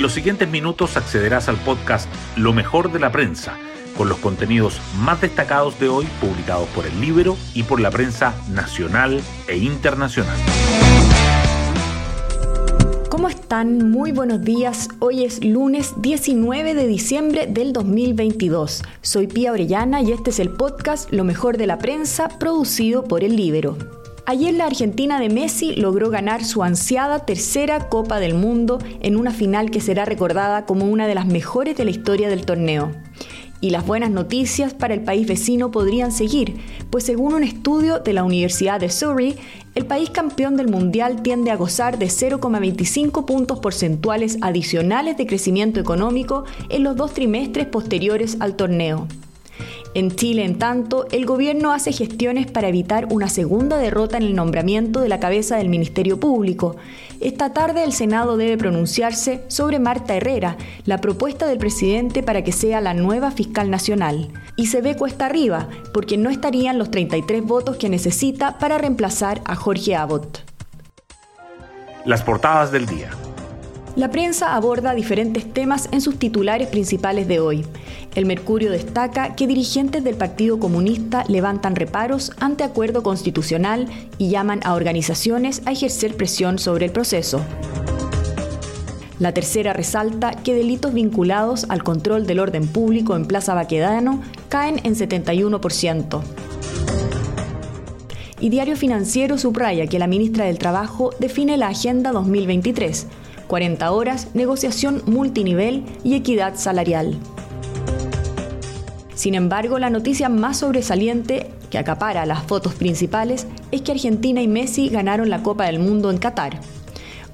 En los siguientes minutos accederás al podcast Lo mejor de la prensa, con los contenidos más destacados de hoy publicados por el libro y por la prensa nacional e internacional. ¿Cómo están? Muy buenos días. Hoy es lunes 19 de diciembre del 2022. Soy Pía Orellana y este es el podcast Lo mejor de la prensa producido por el Libero. Ayer la Argentina de Messi logró ganar su ansiada tercera Copa del Mundo en una final que será recordada como una de las mejores de la historia del torneo. Y las buenas noticias para el país vecino podrían seguir, pues según un estudio de la Universidad de Surrey, el país campeón del Mundial tiende a gozar de 0,25 puntos porcentuales adicionales de crecimiento económico en los dos trimestres posteriores al torneo. En Chile, en tanto, el gobierno hace gestiones para evitar una segunda derrota en el nombramiento de la cabeza del Ministerio Público. Esta tarde el Senado debe pronunciarse sobre Marta Herrera, la propuesta del presidente para que sea la nueva fiscal nacional. Y se ve cuesta arriba, porque no estarían los 33 votos que necesita para reemplazar a Jorge Abbott. Las portadas del día. La prensa aborda diferentes temas en sus titulares principales de hoy. El Mercurio destaca que dirigentes del Partido Comunista levantan reparos ante acuerdo constitucional y llaman a organizaciones a ejercer presión sobre el proceso. La tercera resalta que delitos vinculados al control del orden público en Plaza Baquedano caen en 71%. Y Diario Financiero subraya que la ministra del Trabajo define la Agenda 2023, 40 horas, negociación multinivel y equidad salarial. Sin embargo, la noticia más sobresaliente que acapara las fotos principales es que Argentina y Messi ganaron la Copa del Mundo en Qatar.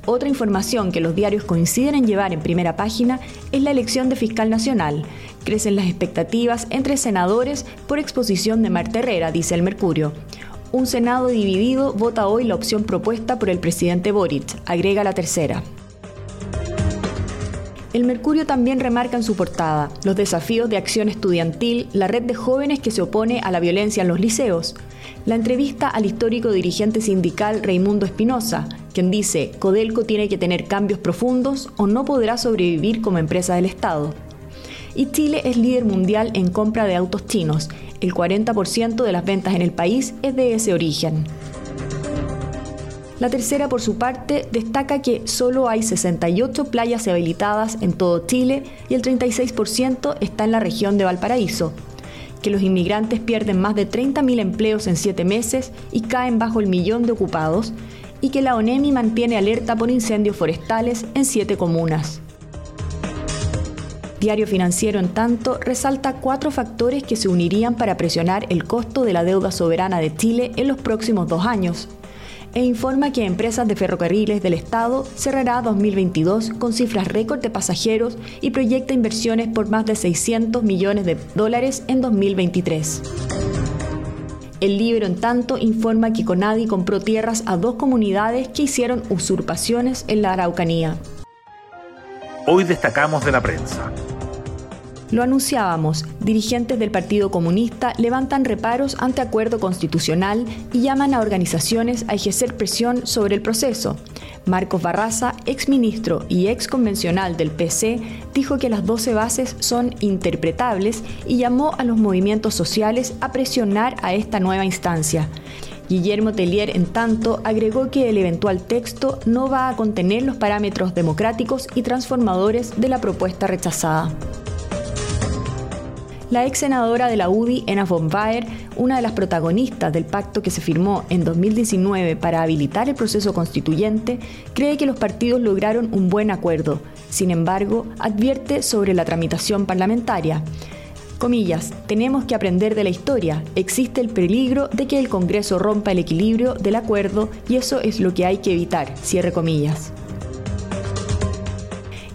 Otra información que los diarios coinciden en llevar en primera página es la elección de fiscal nacional. Crecen las expectativas entre senadores por exposición de Marta Herrera, dice el Mercurio. Un Senado dividido vota hoy la opción propuesta por el presidente Boric, agrega la tercera. El Mercurio también remarca en su portada los desafíos de acción estudiantil, la red de jóvenes que se opone a la violencia en los liceos, la entrevista al histórico dirigente sindical Raimundo Espinosa, quien dice, Codelco tiene que tener cambios profundos o no podrá sobrevivir como empresa del Estado. Y Chile es líder mundial en compra de autos chinos, el 40% de las ventas en el país es de ese origen. La tercera, por su parte, destaca que solo hay 68 playas habilitadas en todo Chile y el 36% está en la región de Valparaíso, que los inmigrantes pierden más de 30.000 empleos en 7 meses y caen bajo el millón de ocupados, y que la ONEMI mantiene alerta por incendios forestales en 7 comunas. Diario Financiero, en tanto, resalta cuatro factores que se unirían para presionar el costo de la deuda soberana de Chile en los próximos dos años e informa que Empresas de Ferrocarriles del Estado cerrará 2022 con cifras récord de pasajeros y proyecta inversiones por más de 600 millones de dólares en 2023. El libro, en tanto, informa que Conadi compró tierras a dos comunidades que hicieron usurpaciones en la Araucanía. Hoy destacamos de la prensa. Lo anunciábamos, dirigentes del Partido Comunista levantan reparos ante acuerdo constitucional y llaman a organizaciones a ejercer presión sobre el proceso. Marcos Barraza, exministro y ex convencional del PC, dijo que las 12 bases son interpretables y llamó a los movimientos sociales a presionar a esta nueva instancia. Guillermo Tellier, en tanto, agregó que el eventual texto no va a contener los parámetros democráticos y transformadores de la propuesta rechazada. La ex senadora de la UDI, Ena von Baer, una de las protagonistas del pacto que se firmó en 2019 para habilitar el proceso constituyente, cree que los partidos lograron un buen acuerdo. Sin embargo, advierte sobre la tramitación parlamentaria. Comillas, tenemos que aprender de la historia. Existe el peligro de que el Congreso rompa el equilibrio del acuerdo y eso es lo que hay que evitar. Cierre comillas.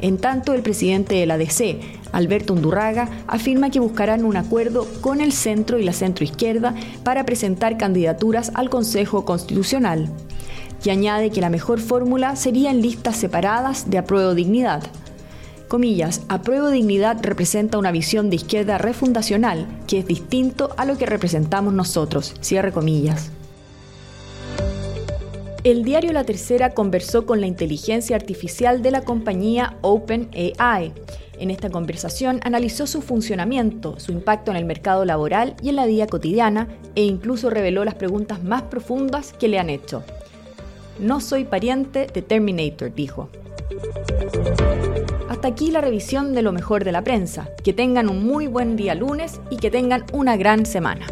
En tanto, el presidente de la DC, Alberto Undurraga, afirma que buscarán un acuerdo con el centro y la centroizquierda para presentar candidaturas al Consejo Constitucional. Y añade que la mejor fórmula sería en listas separadas de apruebo dignidad. Comillas, apruebo dignidad representa una visión de izquierda refundacional, que es distinto a lo que representamos nosotros. Cierre comillas. El diario La Tercera conversó con la inteligencia artificial de la compañía OpenAI. En esta conversación analizó su funcionamiento, su impacto en el mercado laboral y en la vida cotidiana e incluso reveló las preguntas más profundas que le han hecho. No soy pariente de Terminator, dijo. Hasta aquí la revisión de lo mejor de la prensa. Que tengan un muy buen día lunes y que tengan una gran semana.